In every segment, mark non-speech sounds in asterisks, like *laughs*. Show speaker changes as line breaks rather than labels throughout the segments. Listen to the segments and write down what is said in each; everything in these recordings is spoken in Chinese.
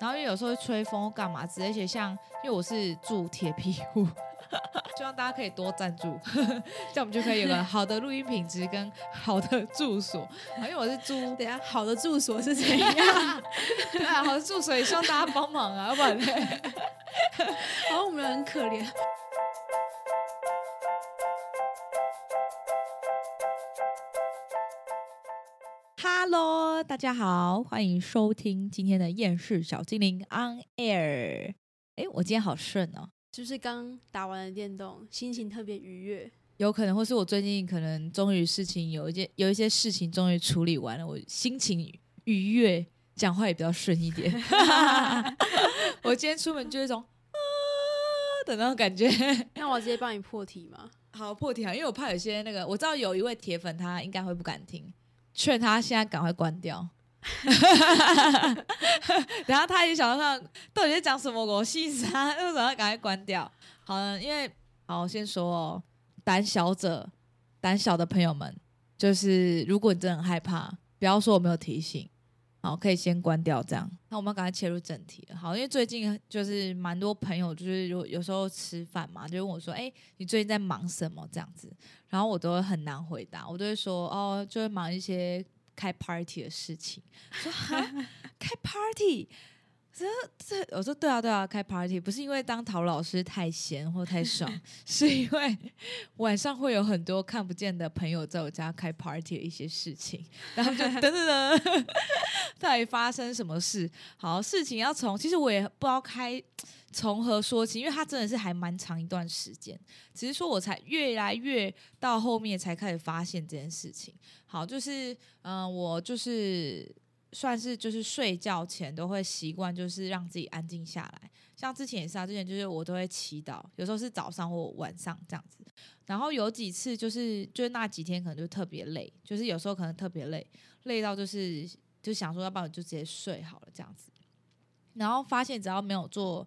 然后因为有时候会吹风干嘛之类，而且像因为我是住铁皮屋，希望大家可以多赞助，*laughs* 这样我们就可以有个 *laughs* 好的录音品质跟好的住所。因为我是租，*laughs*
等下好的住所是怎样？
对啊，好的住所也希望大家帮忙啊，要不然嘞？
然后我们很可怜。
大家好，欢迎收听今天的厌世小精灵 On Air。哎，我今天好顺哦，
是不是刚打完了电动，心情特别愉悦？
有可能，或是我最近可能终于事情有一件有一些事情终于处理完了，我心情愉悦，讲话也比较顺一点。*laughs* *laughs* 我今天出门就一种啊的那种感觉。
那我直接帮你破题吗？
好，破题啊，因为我怕有些那个，我知道有一位铁粉他应该会不敢听。劝他现在赶快关掉，然后他也想到到底在讲什么我心思啊？为什么要赶快关掉？好，因为好，我先说哦，胆小者、胆小的朋友们，就是如果你真的很害怕，不要说我没有提醒。好，可以先关掉这样。那我们赶快切入正题。好，因为最近就是蛮多朋友，就是有有时候吃饭嘛，就问我说：“哎，你最近在忙什么？”这样子，然后我都会很难回答，我都会说：“哦，就会忙一些开 party 的事情。”说：“开 party。”这这，我说对啊对啊，开 party 不是因为当陶老师太闲或太爽，*laughs* 是因为晚上会有很多看不见的朋友在我家开 party 的一些事情，然后就等等等，*laughs* 到底发生什么事？好，事情要从，其实我也不知道开从何说起，因为它真的是还蛮长一段时间，只是说我才越来越到后面才开始发现这件事情。好，就是嗯，我就是。算是就是睡觉前都会习惯，就是让自己安静下来。像之前也是啊，之前就是我都会祈祷，有时候是早上或晚上这样子。然后有几次就是就是那几天可能就特别累，就是有时候可能特别累，累到就是就想说，要不然就直接睡好了这样子。然后发现只要没有做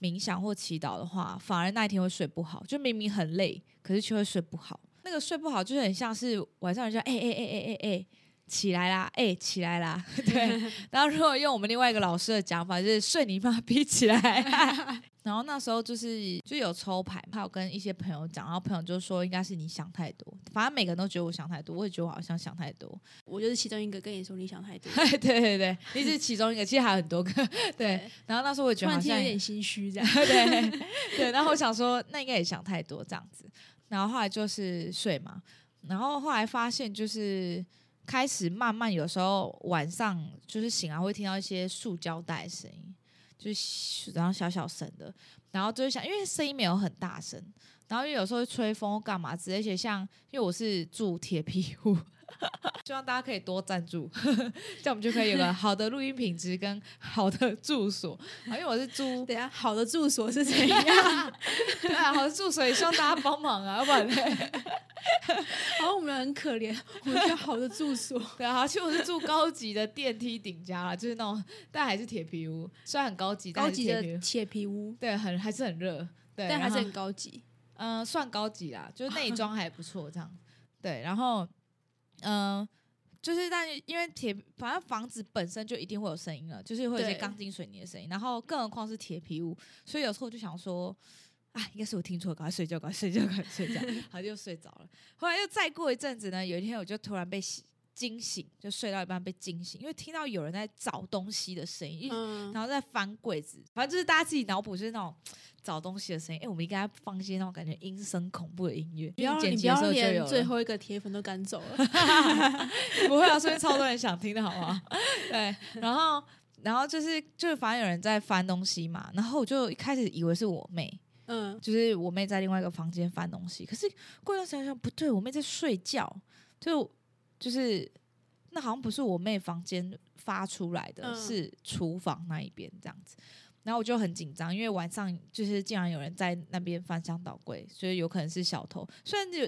冥想或祈祷的话，反而那一天会睡不好。就明明很累，可是却会睡不好。那个睡不好就是很像是晚上人家哎哎哎哎哎哎。起来啦，哎，起来啦，*laughs* 对。然后如果用我们另外一个老师的讲法，就是睡你妈逼起来。*laughs* 然后那时候就是就有抽牌，还有跟一些朋友讲，然后朋友就说应该是你想太多。反正每个人都觉得我想太多，我也觉得我好像想太多。
我就是其中一个跟你说你想太多。*laughs*
对对对，你是其中一个，其实还有很多个。对。然后那时候我觉得好像
有点心虚这样。
对对。然后我想说那应该也想太多这样子。然后后来就是睡嘛，然后后来发现就是。开始慢慢，有时候晚上就是醒来会听到一些塑胶袋声音，就是然后小小声的，然后就会想，因为声音没有很大声，然后又有时候吹风干嘛之类，而且像因为我是住铁皮屋。*laughs* 希望大家可以多赞助，*laughs* 这样我们就可以有个好的录音品质跟好的住所。因为我是租，
等下好的住所是怎样？*laughs*
对啊，好的住所也希望大家帮忙啊，要不然呢？
然后我们很可怜，我们要好的住所。
对啊，其实我是住高级的电梯顶家啦，就是那种，但还是铁皮屋，虽然很高级，
高级的铁皮屋，
对，很还是很热，对，
但还是很高级。
嗯，算高级啦，就是内装还不错，这样。对，然后。嗯，就是，但是因为铁，反正房子本身就一定会有声音了，就是会有些钢筋水泥的声音，然后更何况是铁皮屋，所以有时候就想说，啊，应该是我听错了，赶快睡觉，赶快睡觉，赶快睡觉，*laughs* 好就睡着了。后来又再过一阵子呢，有一天我就突然被惊醒，就睡到一半被惊醒，因为听到有人在找东西的声音，然后在翻柜子，反正就是大家自己脑补，就是那种。找东西的声音，哎，我们应该放一些那种感觉阴森恐怖的音乐。
不要，你不要连最后一个铁粉都赶走了。*laughs*
不会啊，所以超多人想听的好吗？*laughs* 对，然后，然后就是就是反正有人在翻东西嘛，然后我就一开始以为是我妹，嗯，就是我妹在另外一个房间翻东西。可是过一段想想不对，我妹在睡觉，就就是那好像不是我妹房间发出来的，是厨房那一边这样子。然后我就很紧张，因为晚上就是竟然有人在那边翻箱倒柜，所以有可能是小偷。虽然就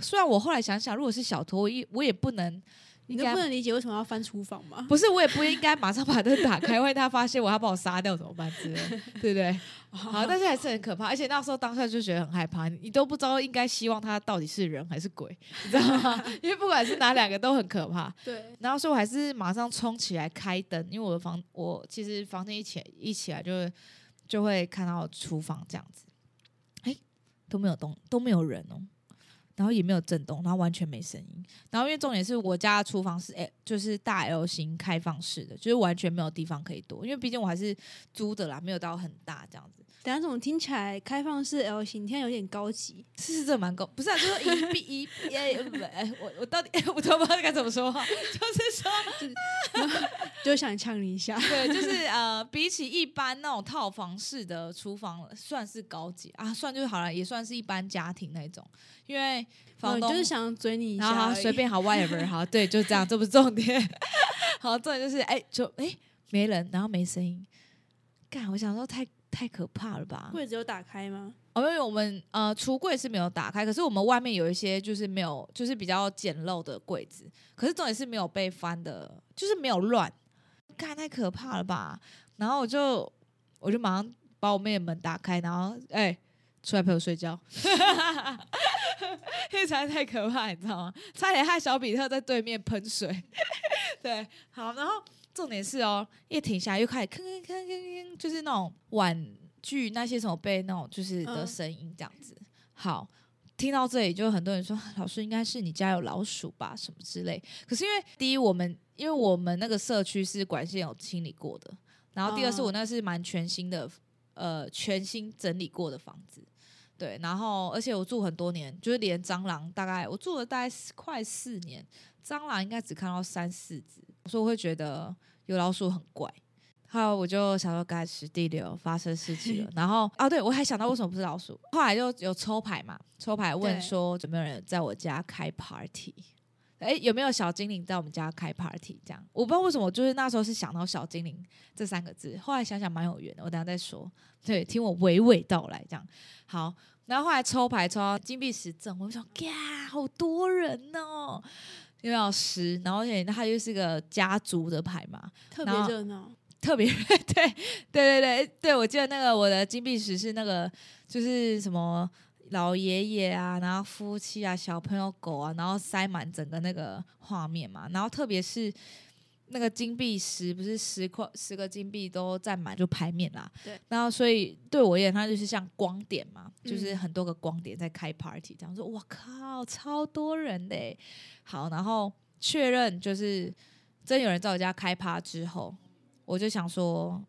虽然我后来想想，如果是小偷，我也我也不能
你都不能理解为什么要翻厨房吗？
不是，我也不应该马上把灯打开，万一他发现我要把我杀掉怎么办之类，*laughs* 对不对？好，但是还是很可怕，而且那时候当下就觉得很害怕，你都不知道应该希望他到底是人还是鬼，你知道吗？*laughs* 因为不管是哪两个都很可怕。
对，
然后所以我还是马上冲起来开灯，因为我的房我其实房间一起一起来就会就会看到厨房这样子，哎都没有动都没有人哦。然后也没有震动，然后完全没声音。然后因为重点是我家的厨房是 L，就是大 L 型开放式的，就是完全没有地方可以躲。因为毕竟我还是租的啦，没有到很大这样子。
等下怎么听起来开放式 L 型，听起来有点高级？
是是，这蛮高，不是啊，就是一比一，*laughs* 哎，不，哎，我我到底我都不知道该怎么说话，就是说，*laughs*
就想呛你一下。*laughs*
对，就是呃，比起一般那种套房式的厨房，算是高级啊，算就好了，也算是一般家庭那种。因为房东
就是想追你一下，
好随便好 *laughs* whatever 好，对，就这样，这不是重点。好，重点就是哎，就哎没人，然后没声音。干，我想说太。太可怕了吧？
柜子有打开吗？
哦，因为我们呃橱柜是没有打开，可是我们外面有一些就是没有，就是比较简陋的柜子，可是重点是没有被翻的，就是没有乱。看太可怕了吧？然后我就我就马上把我妹的门打开，然后哎出来陪我睡觉，*laughs* 因为实在太可怕，你知道吗？差点害小比特在对面喷水。*laughs* 对，好，然后。重点是哦，一停下来又开始吭吭吭吭吭，就是那种玩具那些什么被那种就是的声音这样子。好，听到这里就很多人说，老师应该是你家有老鼠吧，什么之类。可是因为第一，我们因为我们那个社区是管线有清理过的，然后第二是我那是蛮全新的，呃，全新整理过的房子。对，然后而且我住很多年，就是连蟑螂大概我住了大概快四年，蟑螂应该只看到三四只。所以我会觉得有老鼠很怪，后来我就想说，该是第六发生事情了。*laughs* 然后啊，对我还想到为什么不是老鼠，后来就有抽牌嘛，抽牌问说有没有人在我家开 party？哎，有没有小精灵在我们家开 party？这样我不知道为什么，就是那时候是想到小精灵这三个字，后来想想蛮有缘的，我等下再说。对，听我娓娓道来，这样好。然后后来抽牌抽到金币十正，我就说，呀，好多人哦。又要十，然后而且它又是个家族的牌嘛，
特别热闹，
特别对对对对对，我记得那个我的金币石是那个就是什么老爷爷啊，然后夫妻啊，小朋友狗啊，然后塞满整个那个画面嘛，然后特别是。那个金币十不是十块十个金币都占满就牌面啦，
对，
然后所以对我而言，它就是像光点嘛，就是很多个光点在开 party，这样说，我靠，超多人的，好，然后确认就是真有人在我家开趴之后，我就想说，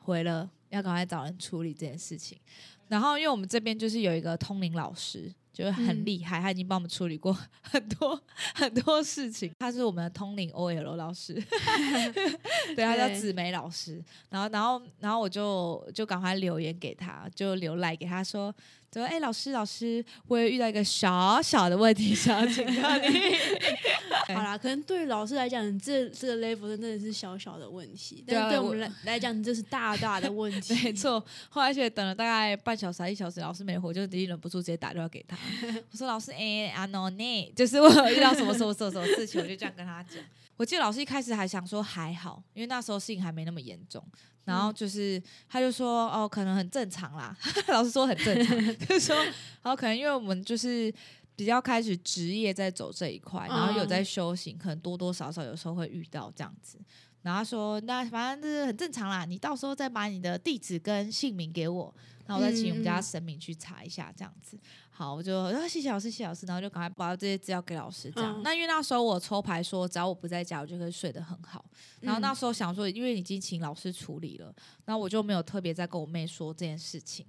回了要赶快找人处理这件事情，然后因为我们这边就是有一个通灵老师。就是很厉害，他已经帮我们处理过 *laughs* 很多很多事情。他是我们的通灵 OL 老师，*laughs* 对，他叫紫梅老师。然后，然后，然后我就就赶快留言给他，就留来给他说。说哎，老师，老师，我也遇到一个小小的问题，想要请教你。*laughs* *laughs*
好啦，可能对于老师来讲，这这个 level 真的是小小的问题，但对我们来来讲，这是大大的问题。*laughs*
没错，后来且等了大概半小时、一小时，老师没回，就直接忍不住直接打电话给他。我说：“老师，哎，阿诺内，就是我遇到什么什么什么什么事情，我就这样跟他讲。”我记得老师一开始还想说还好，因为那时候事情还没那么严重。然后就是他就说哦，可能很正常啦。*laughs* 老师说很正常，*laughs* 就说然后可能因为我们就是比较开始职业在走这一块，然后有在修行，可能多多少少有时候会遇到这样子。然后说那反正这是很正常啦，你到时候再把你的地址跟姓名给我，然后我再请我们家神明去查一下这样子。好，我就说谢谢老师，谢谢老师，然后就赶快把这些资料给老师。这样，那因为那时候我抽牌说，只要我不在家，我就可以睡得很好。然后那时候想说，因为已经请老师处理了，然后我就没有特别再跟我妹说这件事情。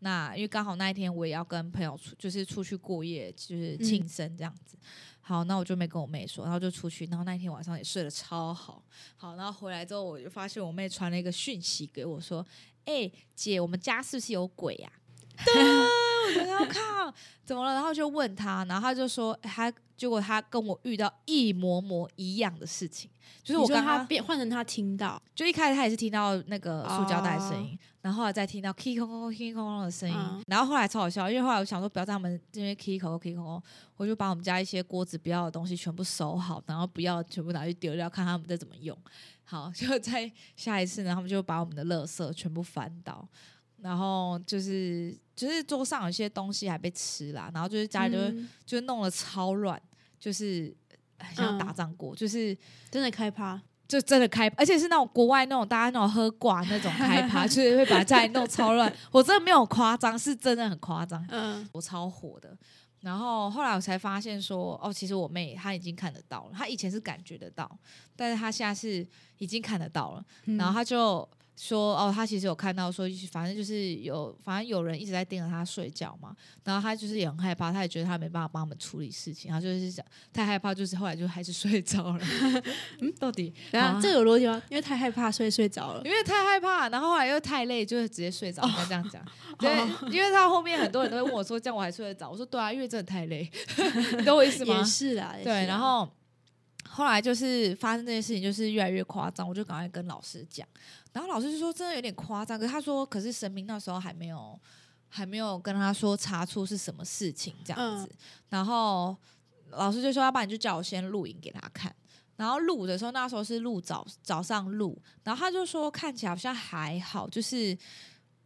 那因为刚好那一天我也要跟朋友出，就是出去过夜，就是庆生这样子。好，那我就没跟我妹说，然后就出去。然后那一天晚上也睡得超好。好，然后回来之后，我就发现我妹传了一个讯息给我说：“哎，姐，我们家是不是有鬼呀？” *laughs* 对，我要靠，怎么了？然后就问他，然后他就说，他结果他跟我遇到一模模一样的事情，就是我跟
他变换成他听到，
就一开始他也是听到那个塑胶袋声音，然后后来再听到 k 空空 k 空空的声音，然后后来超好笑，因为后来我想说不要在他们这边 k 空空 k 空空，我就把我们家一些锅子不要的东西全部收好，然后不要全部拿去丢掉，看他们再怎么用。好，就在下一次呢，他们就把我们的垃圾全部翻倒，然后就是就是桌上有些东西还被吃啦，然后就是家里就就弄得超乱，就是像打仗过，就是
真的开趴，
就真的开，而且是那种国外那种大家那种喝挂那种开趴，*laughs* 就是会把家里弄超乱。我真的没有夸张，是真的很夸张，嗯，我超火的。然后后来我才发现说，哦，其实我妹她已经看得到了，她以前是感觉得到，但是她现在是已经看得到了，然后她就。说哦，他其实有看到，说反正就是有，反正有人一直在盯着他睡觉嘛。然后他就是也很害怕，他也觉得他没办法帮我们处理事情，他就是想太害怕，就是后来就还是睡着了。*laughs* 嗯，到底
啊，这有逻辑吗？因为太害怕，所以睡着了。
因为太害怕，然后后来又太累，就是直接睡着。应该这样讲。对，因为他后面很多人都会问我说：“这样我还睡得着？”我说：“对啊，因为真的太累。*laughs* ”你懂我意思吗？
也是啊。
对，然后后来就是发生这件事情，就是越来越夸张，我就赶快跟老师讲。然后老师就说：“真的有点夸张。”可是他说：“可是神明那时候还没有，还没有跟他说查出是什么事情这样子。”然后老师就说：“要不然你就叫我先录影给他看。”然后录的时候，那时候是录早早上录，然后他就说看起来好像还好，就是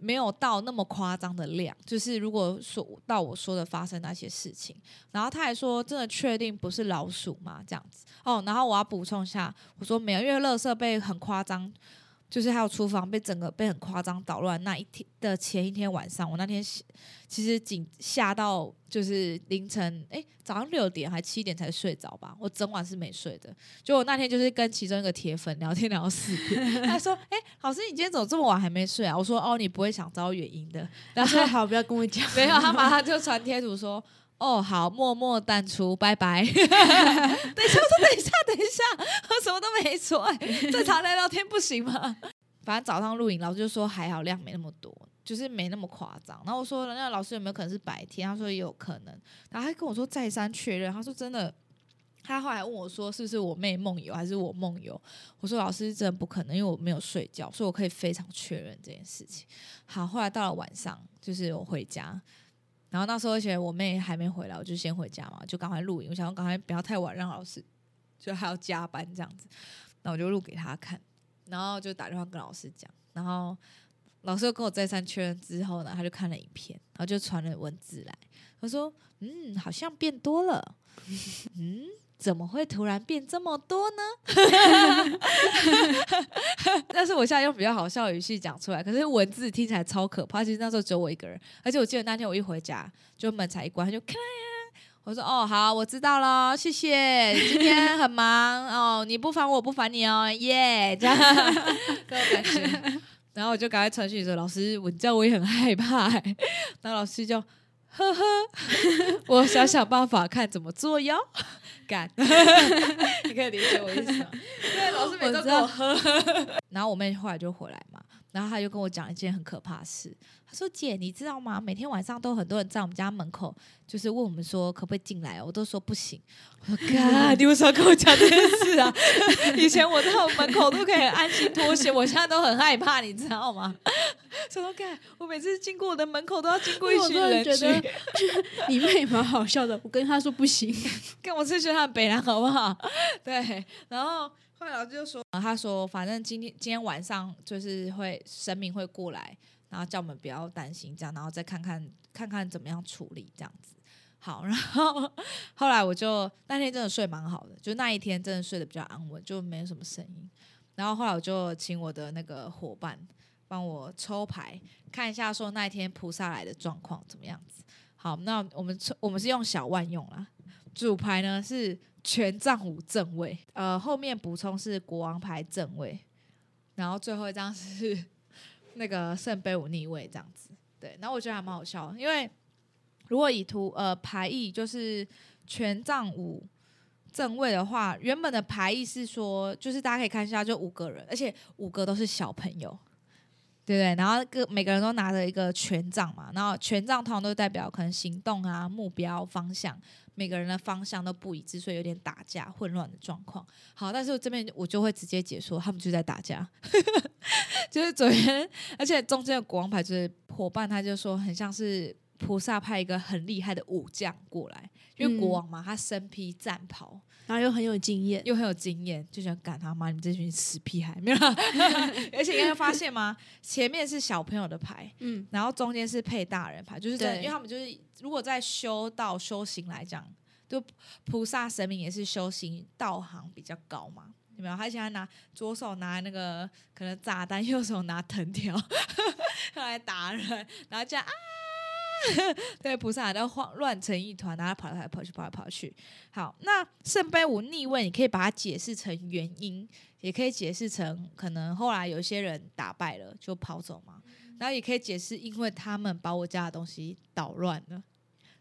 没有到那么夸张的量。就是如果说到我说的发生那些事情，然后他还说：“真的确定不是老鼠吗？”这样子哦。然后我要补充一下，我说没有，因为乐色被很夸张。就是还有厨房被整个被很夸张捣乱那一天的前一天晚上，我那天其实紧吓到就是凌晨哎早上六点还七点才睡着吧，我整晚是没睡的。就我那天就是跟其中一个铁粉聊天聊到四点，*laughs* 他说：“哎，老师你今天怎么这么晚还没睡啊？”我说：“哦，你不会想知道原因的。*laughs* ”
然后 *laughs* 好不要跟我讲，
没有，他马上就传贴图说。哦，好，默默淡出，拜拜。*laughs* 等一下，我说等一下，等一下，我什么都没说，正常来聊天不行吗？*laughs* 反正早上录影，老师就说还好量没那么多，就是没那么夸张。然后我说，那老师有没有可能是白天？他说也有可能。然后他跟我说再三确认，他说真的。他后来问我说，是不是我妹梦游还是我梦游？我说老师真的不可能，因为我没有睡觉，所以我可以非常确认这件事情。好，后来到了晚上，就是我回家。然后那时候，而且我妹还没回来，我就先回家嘛，就赶快录影。我想赶快不要太晚，让老师就还要加班这样子。那我就录给他看，然后就打电话跟老师讲。然后老师又跟我再三确认之后呢，他就看了影片，然后就传了文字来，他说：“嗯，好像变多了。*laughs* ”嗯。怎么会突然变这么多呢？*laughs* 但是我现在用比较好笑的语气讲出来，可是文字听起来超可怕。其实那时候只有我一个人，而且我记得那天我一回家，就门才一关，他就开。我说：“哦，好，我知道了，谢谢。今天很忙哦，你不烦我，不烦你哦，耶，这样这种感觉。然后我就赶快传讯说：老师，我知道我也很害怕。然后老师就。”呵呵，我想想办法看怎么做哟。干，*laughs* 你可以理解我意思吗？对，老师每次都我喝。*laughs* 然后我妹后来就回来嘛，然后他就跟我讲一件很可怕的事。他说：“姐，你知道吗？每天晚上都很多人在我们家门口，就是问我们说可不可以进来，我都说不行。”我说：“哥，你为什么跟我讲这件事啊？*laughs* 以前我在门口都可以安心脱鞋，我现在都很害怕，你知道吗？”什么干？我每次经过我的门口都要经过一群人觉
得你妹蛮好笑的，我跟他说不行，*laughs*
跟我出去看北南好不好？对，然后。后来老师就说：“他说，反正今天今天晚上就是会神明会过来，然后叫我们不要担心，这样，然后再看看看看怎么样处理这样子。好，然后后来我就那天真的睡蛮好的，就那一天真的睡得比较安稳，就没有什么声音。然后后来我就请我的那个伙伴帮我抽牌，看一下说那一天菩萨来的状况怎么样子。好，那我们抽我们是用小万用啦，主牌呢是。”权杖五正位，呃，后面补充是国王牌正位，然后最后一张是 *laughs* 那个圣杯五逆位，这样子。对，然后我觉得还蛮好笑，因为如果以图呃牌意就是权杖五正位的话，原本的牌意是说，就是大家可以看一下，就五个人，而且五个都是小朋友。对不对？然后各每个人都拿着一个权杖嘛，然后权杖通常都代表可能行动啊、目标、方向，每个人的方向都不一致，所以有点打架、混乱的状况。好，但是我这边我就会直接解说，他们就在打架，*laughs* 就是昨天，而且中间的国王牌就是伙伴，他就说很像是菩萨派一个很厉害的武将过来，因为国王嘛，他身披战袍。
然后又很有经验，
又很有经验，就想赶他妈！你们这群死屁孩，没有。*laughs* 而且你会发现吗？前面是小朋友的牌，嗯，然后中间是配大人牌，就是因为他们就是如果在修道修行来讲，就菩萨神明也是修行道行比较高嘛，有没有？他现在拿左手拿那个可能炸弹，*laughs* 右手拿藤条 *laughs* 来打人，然后这样啊。*laughs* 对，菩萨都慌乱成一团，然后跑来跑去，跑来跑去。好，那圣杯五逆位，你可以把它解释成原因，也可以解释成可能后来有些人打败了就跑走嘛。然后也可以解释，因为他们把我家的东西捣乱了。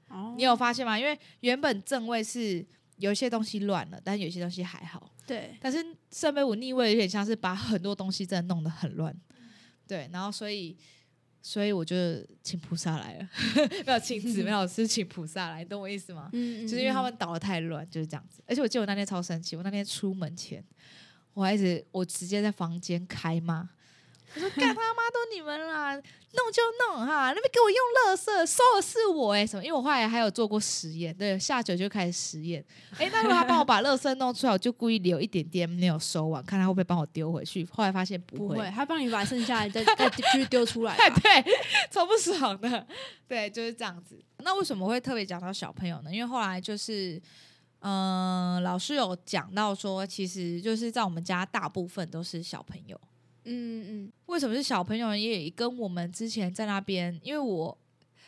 哦，你有发现吗？因为原本正位是有一些东西乱了，但有些东西还好。
对，
但是圣杯五逆位有点像是把很多东西真的弄得很乱。对，然后所以。所以我就请菩萨来了，*laughs* 没有请姊妹老师请菩萨来，懂我意思吗？嗯就是因为他们倒的太乱，就是这样子。而且我记得我那天超生气，我那天出门前，我还一直我直接在房间开骂。我说干他妈都你们啦，弄就弄哈，那边给我用乐色，收的是我哎什么？因为我后来还有做过实验，对，下酒就开始实验。哎，那如果他帮我把乐色弄出来，我就故意留一点点没有收完，看他会不会帮我丢回去。后来发现不会，
他帮你把剩下的再 *laughs* 再继续丢出来。
对，超不爽的。对，就是这样子。那为什么会特别讲到小朋友呢？因为后来就是，嗯，老师有讲到说，其实就是在我们家大部分都是小朋友。嗯嗯，为什么是小朋友？也跟我们之前在那边，因为我，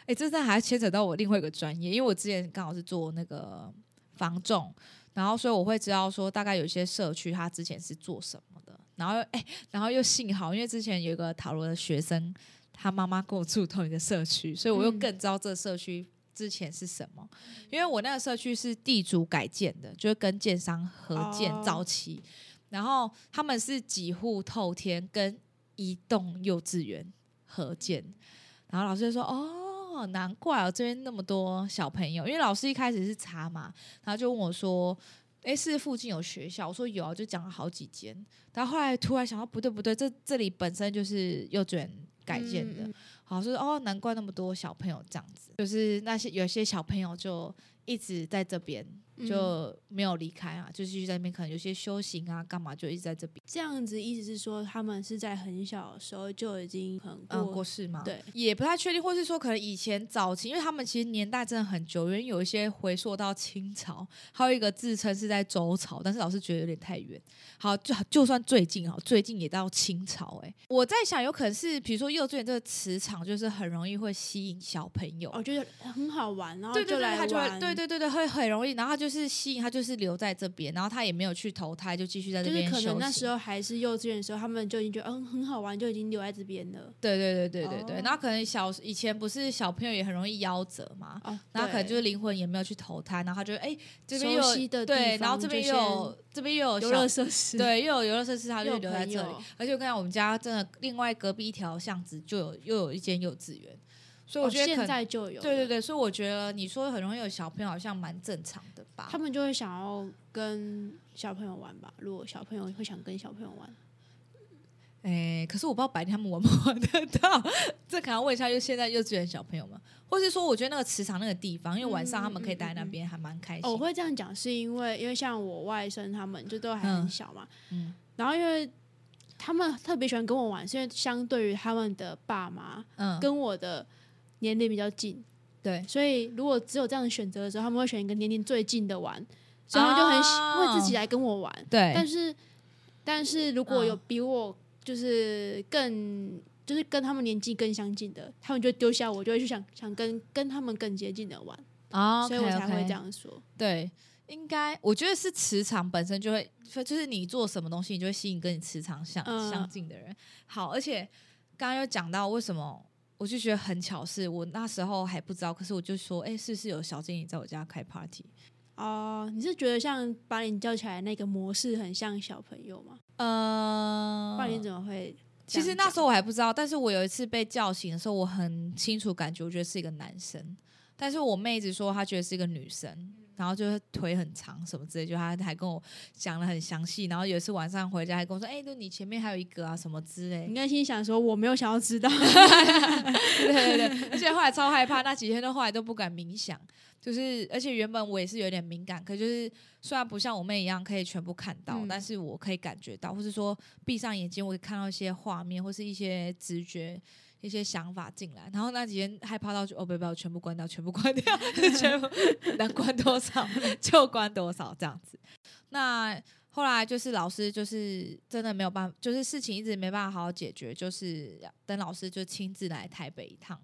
哎，这在还牵扯到我另外一个专业，因为我之前刚好是做那个防重，然后所以我会知道说，大概有些社区他之前是做什么的，然后哎，然后又幸好，因为之前有一个塔罗的学生，他妈妈跟我住同一个社区，所以我又更知道这社区之前是什么，因为我那个社区是地主改建的，就是跟建商合建早期。然后他们是几户透天跟一栋幼稚园合建，然后老师就说：“哦，难怪哦，这边那么多小朋友。”因为老师一开始是查嘛，然后就问我说：“哎，是附近有学校？”我说：“有啊。”就讲了好几间。然后后来突然想到，不对不对，这这里本身就是幼稚园改建的。好，说哦，难怪那么多小朋友这样子，就是那些有些小朋友就一直在这边。就没有离开啊，就继续在那边，可能有些修行啊，干嘛就一直在这边。
这样子意思是说，他们是在很小的时候就已经很
嗯过世吗？
对，
也不太确定，或是说可能以前早期，因为他们其实年代真的很久，因为有一些回溯到清朝，还有一个自称是在周朝，但是老师觉得有点太远。好，就就算最近啊，最近也到清朝。哎，我在想，有可能是比如说幼稚园这个磁场，就是很容易会吸引小朋友，
我觉得很好玩，然后
对对
对，
他就会对对对对，会很容易，然后就是吸引他，就是留在这边，然后他也没有去投胎，就继续在这边。
就是可能那时候还是幼稚园的时候，他们就已经觉得嗯很好玩，就已经留在这边了。
对对对对对对，然后可能小以前不是小朋友也很容易夭折嘛，然后可能就是灵魂也没有去投胎，然后他就哎这边有对，然后这边又有这边又有
游乐设施，
对，又有游乐设施，他就留在这里。而且我看我们家真的另外隔壁一条巷子就有又有一间幼稚园。所以我觉得
现在就有，
对对对，所以我觉得你说很容易有小朋友，好像蛮正常的吧？
他们就会想要跟小朋友玩吧？如果小朋友会想跟小朋友玩，
哎，可是我不知道白天他们玩不玩得到，这可能问一下，就现在幼稚园小朋友们，或是说，我觉得那个磁场那个地方，因为晚上他们可以待在那边，还蛮开心。
我会这样讲，是因为因为像我外甥他们就都还很小嘛，嗯，然后因为他们特别喜欢跟我玩，是因为相对于他们的爸妈，嗯，跟我的。年龄比较近，
对，
所以如果只有这样的选择的时候，他们会选一个年龄最近的玩，所以他们就很会自己来跟我玩。
对，
但是但是如果有比我就是更就是跟他们年纪更相近的，他们就丢下我，就会去想想跟跟他们更接近的玩
啊，
所以我才会这样说。
对，应该我觉得是磁场本身就会，就是你做什么东西，你就会吸引跟你磁场相相近的人。好，而且刚刚又讲到为什么。我就觉得很巧，是我那时候还不知道，可是我就说，哎，是不是有小精灵在我家开 party？
哦，你是觉得像把你叫起来那个模式很像小朋友吗？
呃，
不然你怎么会
其实那时候我还不知道，但是我有一次被叫醒的时候，我很清楚感觉，我觉得是一个男生，但是我妹子说她觉得是一个女生。然后就是腿很长什么之类，就他还跟我讲了很详细。然后有一次晚上回家还跟我说：“哎，就你前面还有一个啊什么之类。”
你内心想说：“我没有想要知道。*laughs* ”
*laughs* 对对对，而且后来超害怕，那几天都后来都不敢冥想。就是而且原本我也是有点敏感，可就是虽然不像我妹一样可以全部看到，但是我可以感觉到，或是说闭上眼睛我会看到一些画面或是一些直觉。一些想法进来，然后那几天害怕到就哦不不，全部关掉，全部关掉，*laughs* 全部能关多少 *laughs* 就关多少这样子。那后来就是老师就是真的没有办法，就是事情一直没办法好好解决，就是等老师就亲自来台北一趟，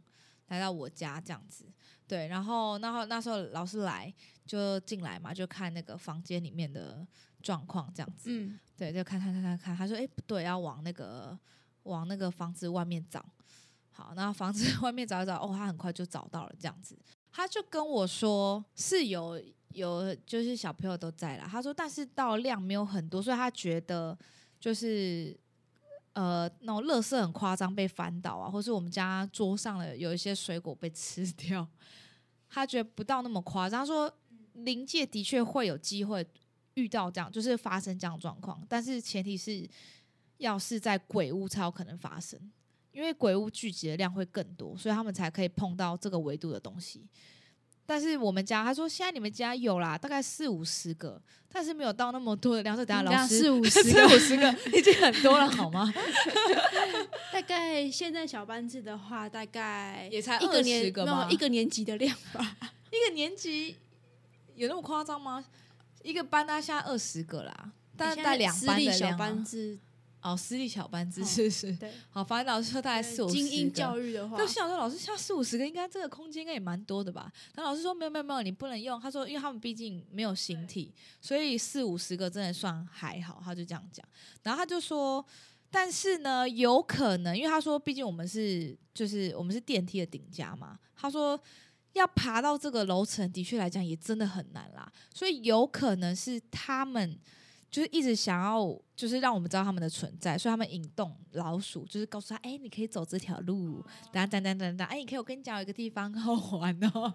来到我家这样子。对，然后那后那时候老师来就进来嘛，就看那个房间里面的状况这样子。嗯，对，就看看看看看，他说哎不对，要往那个往那个房子外面找。好，那房子 *laughs* 外面找一找，哦，他很快就找到了，这样子，他就跟我说是有有，就是小朋友都在了。他说，但是到量没有很多，所以他觉得就是呃，那种垃圾很夸张被翻倒啊，或是我们家桌上的有一些水果被吃掉，他觉得不到那么夸张。他说，临界的确会有机会遇到这样，就是发生这样状况，但是前提是要是在鬼屋才有可能发生。因为鬼屋聚集的量会更多，所以他们才可以碰到这个维度的东西。但是我们家他说现在你们家有啦，大概四五十个，但是没有到那么多的量。等下老师
四五十 *laughs*
四五十个已经很多了，好吗？*laughs*
大概现在小班制的话，大概
也才
一个
年个
一个年级的量吧。*laughs*
一个年级有那么夸张吗？一个班大概现在二十个啦，但是带两班的
小班制。
哦，私立小班制是是，*laughs*
对，
好，反正老师说大概四五十个。
精英教育的话，就
想说老师像四五十个，应该这个空间应该也蛮多的吧？然后老师说没有没有没有，你不能用。他说，因为他们毕竟没有形体，所以四五十个真的算还好。他就这样讲。然后他就说，但是呢，有可能，因为他说，毕竟我们是就是我们是电梯的顶家嘛。他说要爬到这个楼层，的确来讲也真的很难啦。所以有可能是他们。就是一直想要，就是让我们知道他们的存在，所以他们引动老鼠，就是告诉他，哎，你可以走这条路，等等等等等，哎，你可以我跟你讲，有一个地方好玩哦，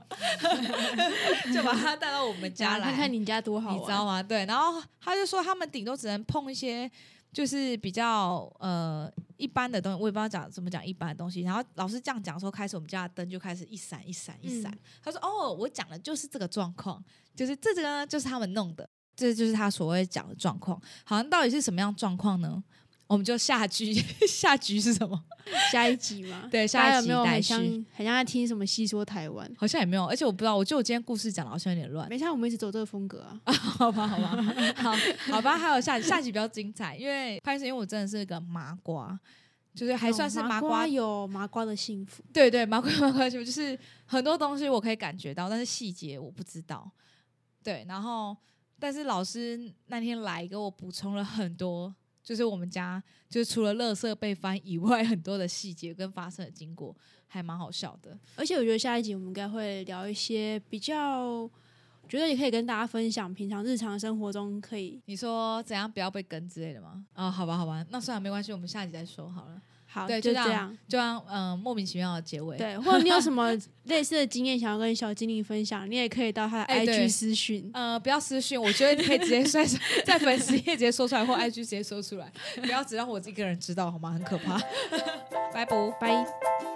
*laughs* 就把他带到我们家来，
看看你家多好，
你知道吗？对，然后他就说，他们顶多只能碰一些，就是比较呃一般的东西，我也不知道讲怎么讲一般的东西。然后老师这样讲说，开始我们家的灯就开始一闪一闪一闪。他说，哦，我讲的就是这个状况，就是这个呢，就是他们弄的。这就是他所谓讲的状况，好像到底是什么样状况呢？我们就下局，*laughs* 下局是什么？
下一集吗？
对，下一集有没有
很像很像在听什么戏说台湾，
好像也没有，而且我不知道，我觉得我今天故事讲的好像有点乱。
没差，我们一直走这个风格
啊。*laughs* 好吧，好吧，好，好吧，还有下下集比较精彩，因为开始，因为我真的是一个麻瓜，就是还算是麻瓜，
有麻瓜的幸福。
对对，麻瓜 *laughs* 麻瓜幸福，就是很多东西我可以感觉到，但是细节我不知道。对，然后。但是老师那天来给我补充了很多，就是我们家就是除了垃圾被翻以外，*laughs* 很多的细节跟发生的经过，还蛮好笑的。
而且我觉得下一集我们应该会聊一些比较，觉得也可以跟大家分享平常日常生活中可以，
你说怎样不要被跟之类的吗？啊，好吧，好吧，那算了，没关系，我们下集再说好了。
好，
对，
就这样，
就让嗯莫名其妙的结尾。
对，或者你有什么 *laughs* 类似的经验想要跟小精灵分享，你也可以到他的 IG 私讯。
呃，不要私讯，我觉得你可以直接在在粉丝页直接说出来，或 IG 直接说出来，不要只让我一个人知道好吗？很可怕。*laughs* *laughs* 拜拜。